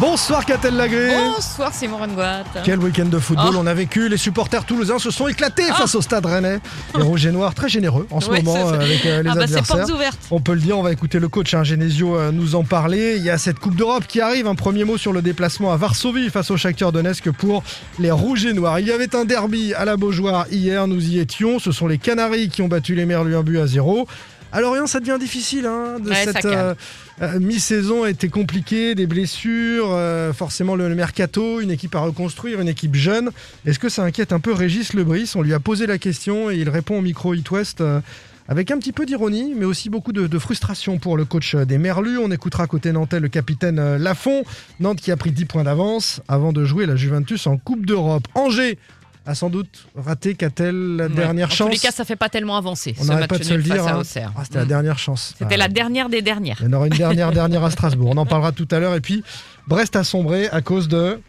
Bonsoir Catel Lagré Bonsoir Simon Rengoat. Quel week-end de football Oh. on a vécu. Les supporters toulousains se sont éclatés face au stade rennais. Les rouges et noirs très généreux en ce moment avec euh, les ah bah adversaires. On peut le dire, on va écouter le coach hein, Genesio euh, nous en parler. Il y a cette Coupe d'Europe qui arrive. Un premier mot sur le déplacement à Varsovie face au Shakhtar Donetsk pour les Rouges et Noirs. Il y avait un derby à la Beaujoire hier, nous y étions. Ce sont les Canaries qui ont battu les Merlus un but à zéro. À Lorient, ça devient difficile. hein, de Ouais, ça cette calme. euh, mi-saison a été compliquée, des blessures, euh, forcément le, le mercato, une équipe à reconstruire, une équipe jeune. Est-ce que ça inquiète un peu Régis Lebris? On lui a posé la question et il répond au micro It West. euh, avec un petit peu d'ironie, mais aussi beaucoup de, de frustration pour le coach des Merlus. On écoutera côté nantais le capitaine euh, Lafont. Nantes qui a pris 10 points d'avance avant de jouer la Juventus en Coupe d'Europe. Angers a sans doute raté qu'a-t-elle la Ouais. dernière En chance tous les cas, ça fait pas tellement avancer. On n'arrête pas de se le dire. hein. Ah, C'était la Mm. dernière chance. C'était Ah. la dernière des dernières. Il y en aura une dernière, dernière à Strasbourg. On en parlera tout à l'heure. Et puis, Brest a sombré à cause de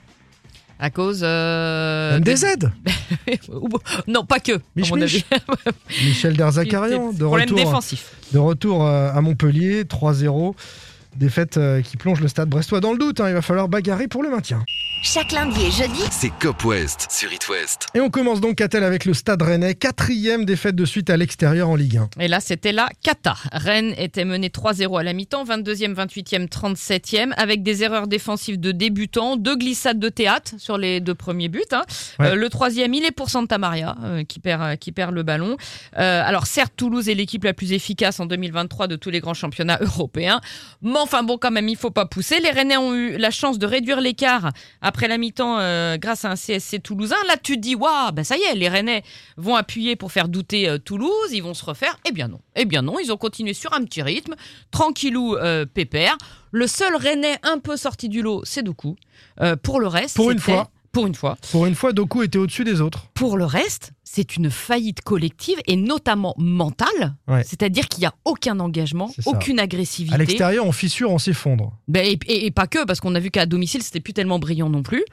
À cause. euh, MDZ. des- non, pas que. Mich Mich. Michel Derzakarian, de Problème retour, défensif. de retour euh, à Montpellier, 3-0. Défaite euh, qui plonge le stade brestois dans le doute. hein. Il va falloir bagarrer pour le maintien. Chaque lundi et jeudi. C'est Cop West sur It West. Et on commence donc, Catel, avec le stade rennais. Quatrième défaite de suite à l'extérieur en Ligue 1. Et là, c'était la cata. Rennes était mené 3-0 à la mi-temps, 22e, 28e, 37e, avec des erreurs défensives de débutants, deux glissades de théâtre sur les deux premiers buts. hein. Ouais. Euh, le troisième, il est pour Santa Maria, euh, qui, perd, euh, qui perd le ballon. Euh, alors, certes, Toulouse est l'équipe la plus efficace en 2023 de tous les grands championnats européens. Enfin, bon, quand même, il faut pas pousser. Les Rennais ont eu la chance de réduire l'écart après la mi-temps euh, grâce à un CSC toulousain. Là, tu te dis, waouh, ben ça y est, les Rennais vont appuyer pour faire douter euh, Toulouse, ils vont se refaire. Eh bien non. Eh bien non, ils ont continué sur un petit rythme, tranquillou, euh, pépère. Le seul Rennais un peu sorti du lot, c'est Doku. Pour le reste, Pour une fois. Pour une fois. Pour une fois, Doku était au-dessus des autres. Pour le reste, c'est une faillite collective et notamment mentale. Ouais. C'est-à-dire qu'il n'y a aucun engagement, aucune À agressivité. l'extérieur, on fissure, on s'effondre. Ben, et, et- et pas que, parce qu'on a vu qu'à domicile, c'était plus tellement brillant non plus.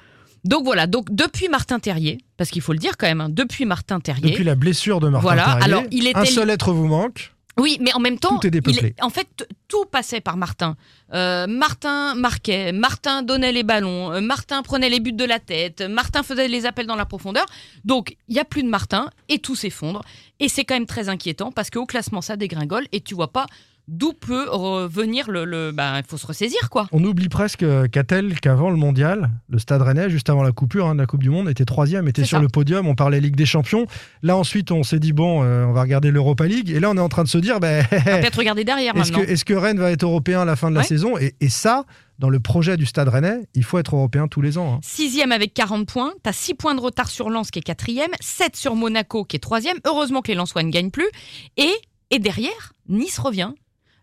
Donc voilà, donc depuis Martin Terrier, parce qu'il faut le dire quand même, hein, depuis Martin Terrier. Depuis la blessure de Martin Voilà, Terrier, alors, il était un seul être vous manque. Oui, mais en même temps, Tout est il en fait, tout passait par Martin. Euh, Martin marquait, Martin donnait les ballons, euh, Martin prenait les buts de la tête, Martin faisait les appels dans la profondeur. Donc, il y a plus de Martin et tout s'effondre. Et c'est quand même très inquiétant parce qu'au classement, ça dégringole et tu vois pas d'où peut revenir le. le ben, il faut se ressaisir, quoi. On oublie presque, euh, Catel, qu'avant le mondial, le Stade Rennais, juste avant la coupure hein, de la Coupe du Monde, était troisième, était sur ça. le podium. On parlait Ligue des Champions. Là, ensuite, on s'est dit bon, euh, on va regarder l'Europa League. Et là, on est en train de se dire, ben, peut-être regarder derrière est-ce que, maintenant. est-ce que Rennes va être européen à la fin de la saison? Et, et ça, dans le projet du Stade Rennais, il faut être européen tous les ans. hein. Sixième avec 40 points. T'as 6 points de retard sur Lens qui est quatrième, 7 sur Monaco qui est troisième. Heureusement que les Lensois ne gagnent plus. Et, et derrière, Nice revient.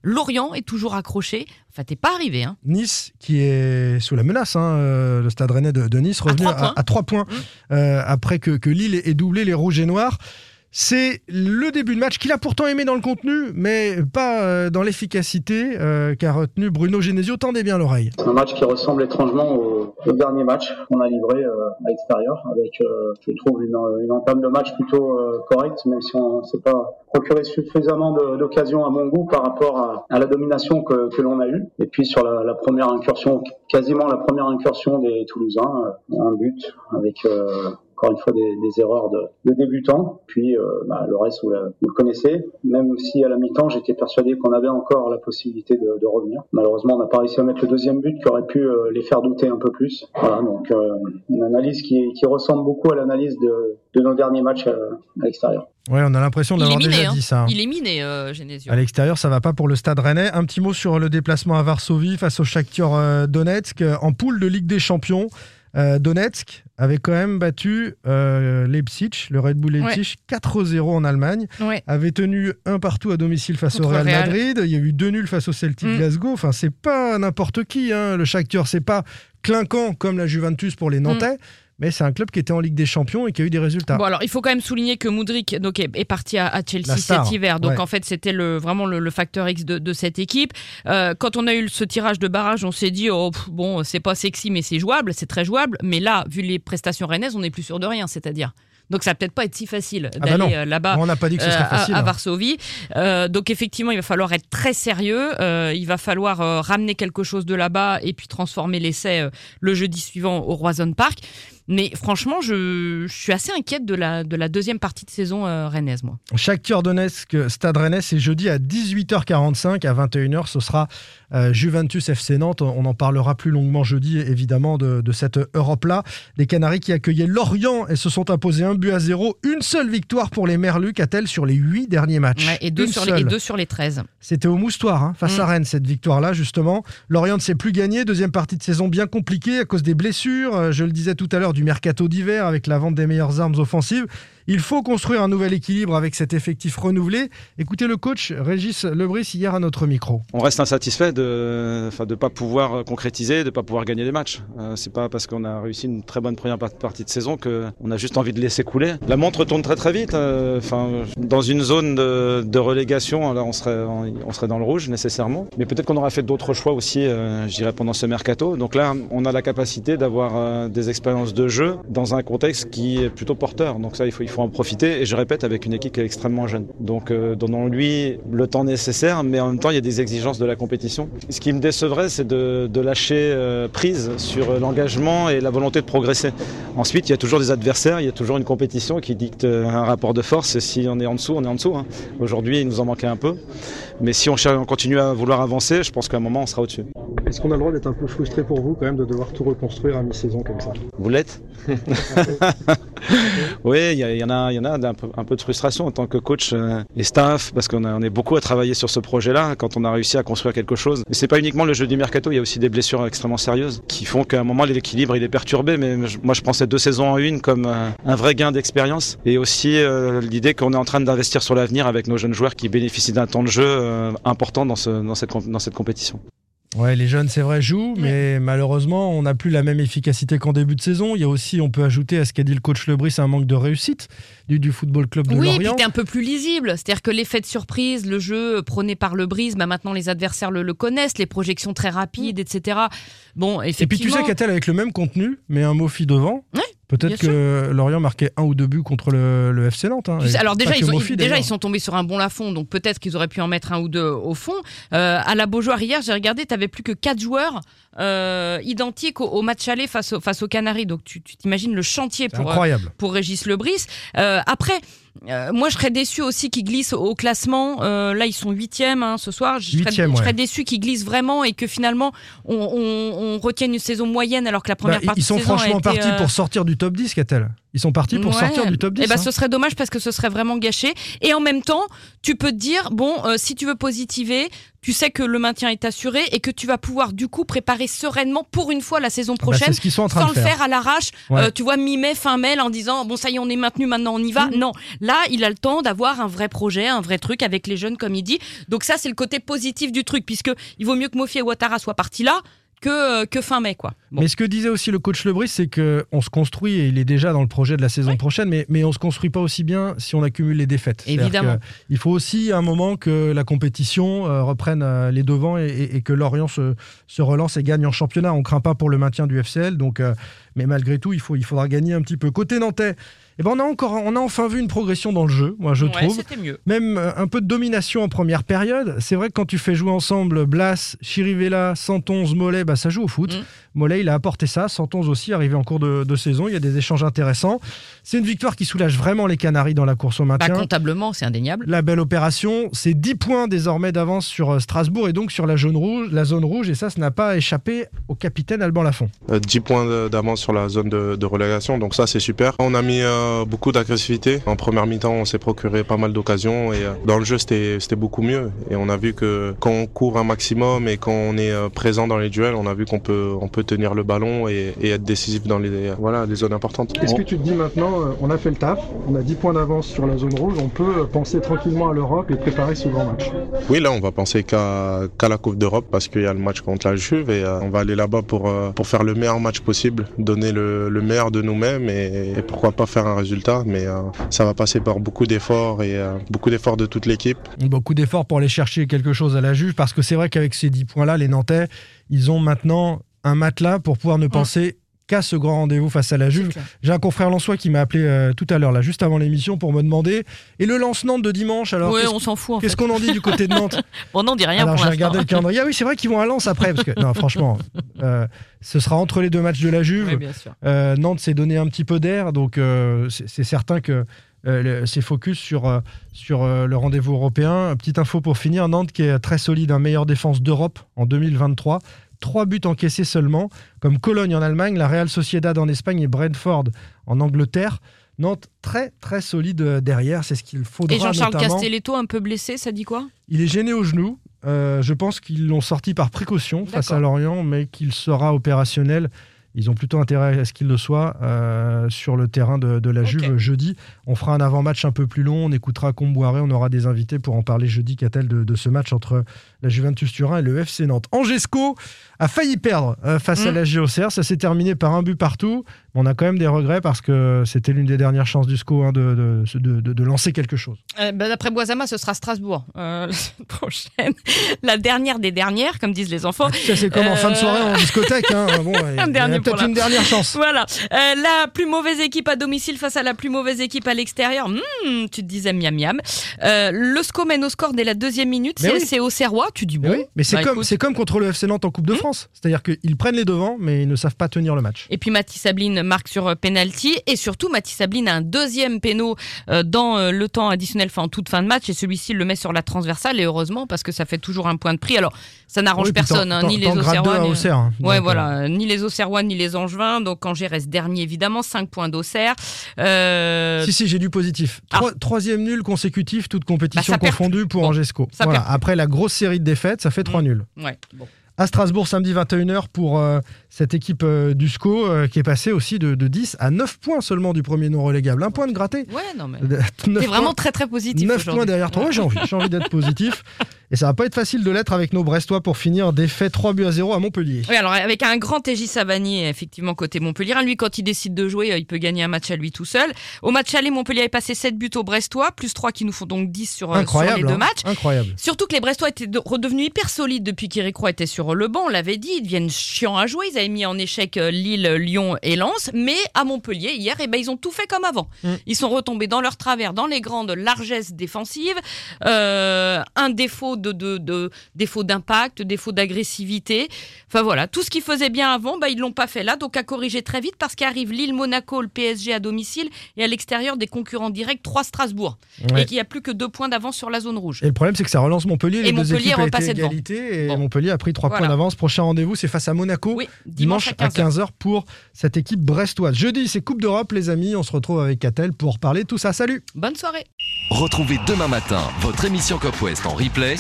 Lorient est toujours accroché. Enfin, t'es pas arrivé. Hein. Nice, qui est sous la menace, hein, euh, le Stade Rennais de, de Nice, revenu trois points. à, 3 points Mmh. euh, après que, que Lille ait doublé les Rouges et Noirs. C'est le début de match qu'il a pourtant aimé dans le contenu, mais pas euh, dans l'efficacité euh, qu'a retenu Bruno Genesio. Tendez bien l'oreille. Un match qui ressemble étrangement au, dernier match qu'on a livré euh, à l'extérieur, avec, euh, je trouve, une, entame de match plutôt correcte, même si on ne s'est pas procuré suffisamment d'occasions à mon goût par rapport à, la domination que, l'on a eue. Et puis sur la, première incursion, quasiment la première incursion des Toulousains, un but avec encore une fois des, des erreurs de, de débutants. Puis euh, bah, le reste, vous, la- vous le connaissez. Même si à la mi-temps, j'étais persuadé qu'on avait encore la possibilité de, de revenir. Malheureusement, on n'a pas réussi à mettre le deuxième but qui aurait pu euh, les faire douter un peu plus. Voilà, donc euh, une analyse qui, qui ressemble beaucoup à l'analyse de, de nos derniers matchs à, à l'extérieur. Ouais, on a l'impression d'avoir miné. déjà hein. dit ça. hein. Il est miné, euh, Genesio. À l'extérieur, ça va pas pour le Stade Rennais. Un petit mot sur le déplacement à Varsovie face au Shakhtar Donetsk en poule de Ligue des Champions. Euh, Donetsk avait quand même battu euh, Leipzig, le Red Bull Leipzig, 4-0 en Allemagne. Ouais. Avait tenu un partout à domicile face au Real, Real. Madrid. Il y a eu deux nuls face au Celtic Mm. Glasgow. Enfin, c'est pas n'importe qui. Hein. Le Shakhtar, c'est pas clinquant comme la Juventus pour les Nantais. Mais c'est un club qui était en Ligue des Champions et qui a eu des résultats. Bon alors il faut quand même souligner que Moudric donc, est, est parti à, à Chelsea cet hiver, donc ouais. en fait c'était le, vraiment le, le facteur X de, de cette équipe. Euh, quand on a eu ce tirage de barrage, on s'est dit oh, pff, bon c'est pas sexy mais c'est jouable, c'est très jouable. Mais là vu les prestations rennaises, on n'est plus sûr de rien, c'est-à-dire. Donc ça va peut-être pas être si facile Ah bah d'aller euh, là-bas. On n'a pas dit que ce euh, serait à- hein. Varsovie. Euh, donc effectivement, il va falloir être très sérieux. Euh, il va falloir ramener quelque chose de là-bas et puis transformer l'essai le jeudi suivant au Roison Park. Mais franchement, je, je suis assez inquiète de la, de la deuxième partie de saison euh, rennaise, moi. Shakhtar Donetsk, Stade Rennais, c'est jeudi à 18h45. À 21h, ce sera euh, Juventus FC Nantes. On en parlera plus longuement jeudi, évidemment, de, de cette Europe-là. Les Canaries qui accueillaient Lorient et se sont imposés un but à zéro. Une seule victoire pour les Merlus, a-t-elle sur les huit derniers matchs Ouais, et, deux sur les, et deux sur les 13. C'était au Moustoir, hein, face Mm. à Rennes, cette victoire-là, justement. Lorient ne s'est plus gagné. Deuxième partie de saison bien compliquée à cause des blessures. Euh, Je le disais tout à l'heure, du mercato d'hiver avec la vente des meilleures armes offensives. Il faut construire un nouvel équilibre avec cet effectif renouvelé. Écoutez le coach Régis Lebris hier à notre micro. On reste insatisfait de de pas pouvoir concrétiser, de pas pouvoir gagner des matchs. Euh, c'est pas parce qu'on a réussi une très bonne première par- partie de saison que on a juste envie de laisser couler. La montre tourne très très vite. euh, dans une zone de, relégation, là, on serait dans le rouge nécessairement. Mais peut-être qu'on aura fait d'autres choix aussi, euh, je dirais pendant ce mercato. Donc là, on a la capacité d'avoir euh, des expériences de jeu dans un contexte qui est plutôt porteur. Donc ça, il faut en profiter. Et je répète, avec une équipe qui est extrêmement jeune. Donc euh, donnons-lui le temps nécessaire, mais en même temps, il y a des exigences de la compétition. Ce qui me décevrait, c'est de, de lâcher euh, prise sur l'engagement et la volonté de progresser. Ensuite, il y a toujours des adversaires, il y a toujours une compétition qui dicte euh, un rapport de force. Et si on est en dessous, on est en dessous. hein. Aujourd'hui, il nous en manquait un peu. Mais si on, on continue à vouloir avancer, je pense qu'à un moment, on sera au-dessus. Est-ce qu'on a le droit d'être un peu frustré pour vous quand même de devoir tout reconstruire à mi-saison comme ça? Vous l'êtes? Oui, il y, en a, il y en a un peu de frustration en tant que coach euh, et staff, parce qu'on est beaucoup à travailler sur ce projet-là quand on a réussi à construire quelque chose. Mais c'est pas uniquement le jeu du mercato, il y a aussi des blessures extrêmement sérieuses qui font qu'à un moment l'équilibre il est perturbé. Mais moi je prends ces deux saisons en une comme euh, un vrai gain d'expérience et aussi euh, l'idée qu'on est en train d'investir sur l'avenir avec nos jeunes joueurs qui bénéficient d'un temps de jeu important dans cette compétition. Ouais, les jeunes, c'est vrai, jouent, mais malheureusement, on n'a plus la même efficacité qu'en début de saison. Il y a aussi, on peut ajouter à ce qu'a dit le coach Lebris, un manque de réussite du, du football club de Oui, Lorient. t'es un peu plus lisible. C'est-à-dire que l'effet de surprise, le jeu prôné par le brise, bah maintenant les adversaires le, le connaissent, les projections très rapides, etc. Bon, Et puis tu effectivement. sais qu'a-t-elle avec le même contenu, mais un Mofi devant Ouais, Peut-être que Lorient marquait un ou deux buts contre le, le FC Nantes. hein. Alors déjà, ils, ont- Mofi, ils- déjà ils sont tombés sur un bon Lafond, donc peut-être qu'ils auraient pu en mettre un ou deux au fond. Euh, à la Beaujoire hier, j'ai regardé, tu avais plus que quatre joueurs euh, identiques au, au match aller face, au- face aux Canaries. Donc tu t'imagines le chantier pour, euh, pour Régis Lebris. Après, euh, moi je serais déçu aussi qu'ils glissent au classement. Euh, là, ils sont huitièmes hein, ce soir. Je serais, je déçu qu'ils glissent vraiment et que finalement on, on, on retienne une saison moyenne alors que la première Bah, partie ils sont de saison a franchement partis euh, pour sortir du top 10, qu'a-t-elle Ils sont partis pour Ouais. sortir du top 10. Eh ben, hein. ce serait dommage parce que ce serait vraiment gâché. Et en même temps, tu peux te dire bon, euh, si tu veux positiver, tu sais que le maintien est assuré et que tu vas pouvoir du coup préparer sereinement pour une fois la saison Ah bah, prochaine. c'est ce qu'ils sont en train sans de le faire. faire à l'arrache, Ouais. euh, tu vois, mi-mai, fin mai, en disant bon, ça y est, on est maintenu, maintenant on y va. Non, là, il a le temps d'avoir un vrai projet, un vrai truc avec les jeunes, comme il dit. Donc, ça, c'est le côté positif du truc, puisque il vaut mieux que Mofi et Ouattara soient partis là que, euh, que fin mai, quoi. Bon. Mais ce que disait aussi le coach Lebris, c'est qu'on se construit, et il est déjà dans le projet de la saison prochaine, mais, mais on se construit pas aussi bien si on accumule les défaites. Évidemment. Il faut aussi un moment que la compétition euh, reprenne euh, les devants et, et- et que Lorient se, se relance et gagne en championnat. On craint pas pour le maintien du FCL, donc, euh, mais malgré tout, il, faut, il faudra gagner un petit peu. Côté nantais, eh ben on, a encore, on a enfin vu une progression dans le jeu, moi je Ouais, trouve. c'était mieux. Même euh, un peu de domination en première période. C'est vrai que quand tu fais jouer ensemble Blas, Chirivella, Santonze, Mollet, bah, ça joue au foot. Mm. Mollet, il a apporté ça. Santonze aussi, arrivé en cours de, de saison. Il y a des échanges intéressants. C'est une victoire qui soulage vraiment les Canaries dans la course au Bah, maintien. comptablement, c'est indéniable. la belle opération, c'est 10 points désormais d'avance sur euh, Strasbourg et donc sur la, jaune rouge, la zone rouge. Et ça, ça n'a pas échappé au capitaine Alban Lafont. Euh, 10 points d'avance sur la zone de, de relégation, donc ça c'est super. On a mis euh, euh, beaucoup d'agressivité. En première mi-temps, on s'est procuré pas mal d'occasions et euh, dans le jeu, c'était beaucoup mieux. Et on a vu que quand on court un maximum et quand on est euh, présent dans les duels, on a vu qu'on peut on peut tenir le ballon et, et être décisif dans les voilà les zones importantes. Est-ce que tu te dis maintenant, on a fait le taf, on a 10 points d'avance sur la zone rouge, on peut penser tranquillement à l'Europe et préparer ce grand match? Oui, là, on va penser qu'à la Coupe d'Europe parce qu'il y a le match contre la Juve et on va aller là-bas pour, pour faire le meilleur match possible, donner le, le meilleur de nous-mêmes et, et pourquoi pas faire un résultat. Mais euh, ça va passer par beaucoup d'efforts et euh, beaucoup d'efforts de toute l'équipe. Beaucoup d'efforts pour aller chercher quelque chose à la Juve, parce que c'est vrai qu'avec ces 10 points-là, les Nantais, ils ont maintenant un matelas pour pouvoir ne penser qu'à ce grand rendez-vous face à la Juve. J'ai un confrère Lançois qui m'a appelé euh, tout à l'heure, là, juste avant l'émission, pour me demander et le lance-Nantes de dimanche. Alors, ouais, on s'en fout qu'est-ce qu'on en dit du côté de Nantes? On dit rien Alors pour j'ai regardé le calendrier. Ah oui, c'est vrai qu'ils vont à Lens après. Parce que, non, franchement, euh, ce sera entre les deux matchs de la Juve. Oui, bien sûr. Euh, Nantes s'est donné un petit peu d'air, donc c'est certain que euh, c'est focus sur, euh, sur euh, le rendez-vous européen. Petite info pour finir, Nantes qui est très solide, un meilleure défense d'Europe en 2023. Trois buts encaissés seulement, comme Cologne en Allemagne, la Real Sociedad en Espagne et Brentford en Angleterre. Nantes très très solide euh, derrière, c'est ce qu'il faudra Et Jean-Charles. Castelletto, un peu blessé, ça dit quoi? Il est gêné au genou. Euh, je pense qu'ils l'ont sorti par précaution face à. Lorient, mais qu'il sera opérationnel. Ils ont plutôt intérêt à ce qu'il le soit euh, sur le terrain de, de la. Juve jeudi. On fera un avant-match un peu plus long. On écoutera Comboiré. On aura des invités pour en parler jeudi, qu'a-t-elle de, de ce match entre la Juventus Turin et le FC Nantes. Angesco a failli perdre euh, face à Mm. la GOCR. Ça s'est terminé par un but partout. On a quand même des regrets parce que c'était l'une des dernières chances du SCO hein, de, de- de- de- de lancer quelque chose. Euh, bah, D'après Boisama, ce sera Strasbourg la prochaine. La dernière des dernières, comme disent les enfants. Ça, c'est comme en fin de soirée en discothèque. Hein. Bon, dernier pour peut-être la- une dernière chance. Voilà. Euh, la plus mauvaise équipe à domicile face à la plus mauvaise équipe à l'extérieur. Hmm, tu te disais miam miam. Euh, le SCO mène au score dès la deuxième minute. Mais C'est oui. c'est au Serrois. Tu dis Mais bon. oui, mais c'est bah, comme, écoute. c'est comme contre le FC Nantes en Coupe de Hmm. France. C'est-à-dire qu'ils prennent les devants, mais ils ne savent pas tenir le match. Et puis Mathis Sabline marque sur euh, penalty et surtout Mathis Sabline a un deuxième péno dans le temps additionnel, enfin en toute fin de match et celui-ci le met sur la transversale et heureusement parce que ça fait toujours un point de prix. Alors ça n'arrange Oui, personne, hein, ni les Auxerrois. ni- hein. Ouais, voilà, euh, ni les Auxerrois ni les Angevins. Donc Angers reste dernier évidemment, 5 points d'Auxerre. Euh, Si, si, j'ai du positif. Trois- Troisième nul consécutif, toute compétition Bah, confondue pour Bon, Angesco. Voilà. Après la grosse série de défaites, ça fait trois Mm. nuls. ouais, bon. À Strasbourg, samedi 21h, pour euh, cette équipe euh, du SCO euh, qui est passée aussi de, de 10 à 9 points seulement du premier non relégable. Un point de gratté. Ouais, non mais. Neuf T'es points. vraiment très très positif 9 aujourd'hui. points derrière toi. Ouais, j'ai envie, j'ai envie d'être positif. Et ça va pas être facile de l'être avec nos Brestois pour finir défait 3 buts à 0 à Montpellier. Oui, alors avec un grand TJ Savani, effectivement, côté Montpellier. Lui, quand il décide de jouer, euh, il peut gagner un match à lui tout seul. Au match aller, Montpellier est passé 7 buts aux Brestois, plus 3 qui nous font donc 10 sur, euh, sur les deux hein. matchs. Incroyable. Surtout que les Brestois étaient de- redevenus hyper solides depuis qu'Éric Roy était sur le banc. On l'avait dit, ils deviennent chiants à jouer. Ils avaient mis en échec euh, Lille, Lyon et Lens. Mais à Montpellier, hier, eh ben, ils ont tout fait comme avant. Mm. Ils sont retombés dans leur travers, dans les grandes largesses défensives. Euh, un défaut de, de, de- défaut d'impact, défaut d'agressivité. Enfin voilà, tout ce qu'ils faisaient bien avant, bah, ils l'ont pas fait là. Donc à corriger très vite parce qu'arrive Lille, Monaco, le PSG à domicile et à l'extérieur des concurrents directs, 3 Strasbourg. Ouais. Et qu'il n'y a plus que deux points d'avance sur la zone rouge. Et le problème, c'est que ça relance Montpellier. Et les deux Montpellier équipes repassé devant. égalité et Bon. Montpellier a pris 3 Voilà. points d'avance. Prochain rendez-vous, c'est face à Monaco. Oui, Dimanche, à 15h pour cette équipe brestoise. Jeudi, c'est Coupe d'Europe, les amis. On se retrouve avec Catel pour parler de tout ça. Salut Bonne soirée. Retrouvez demain matin votre émission Cop West en replay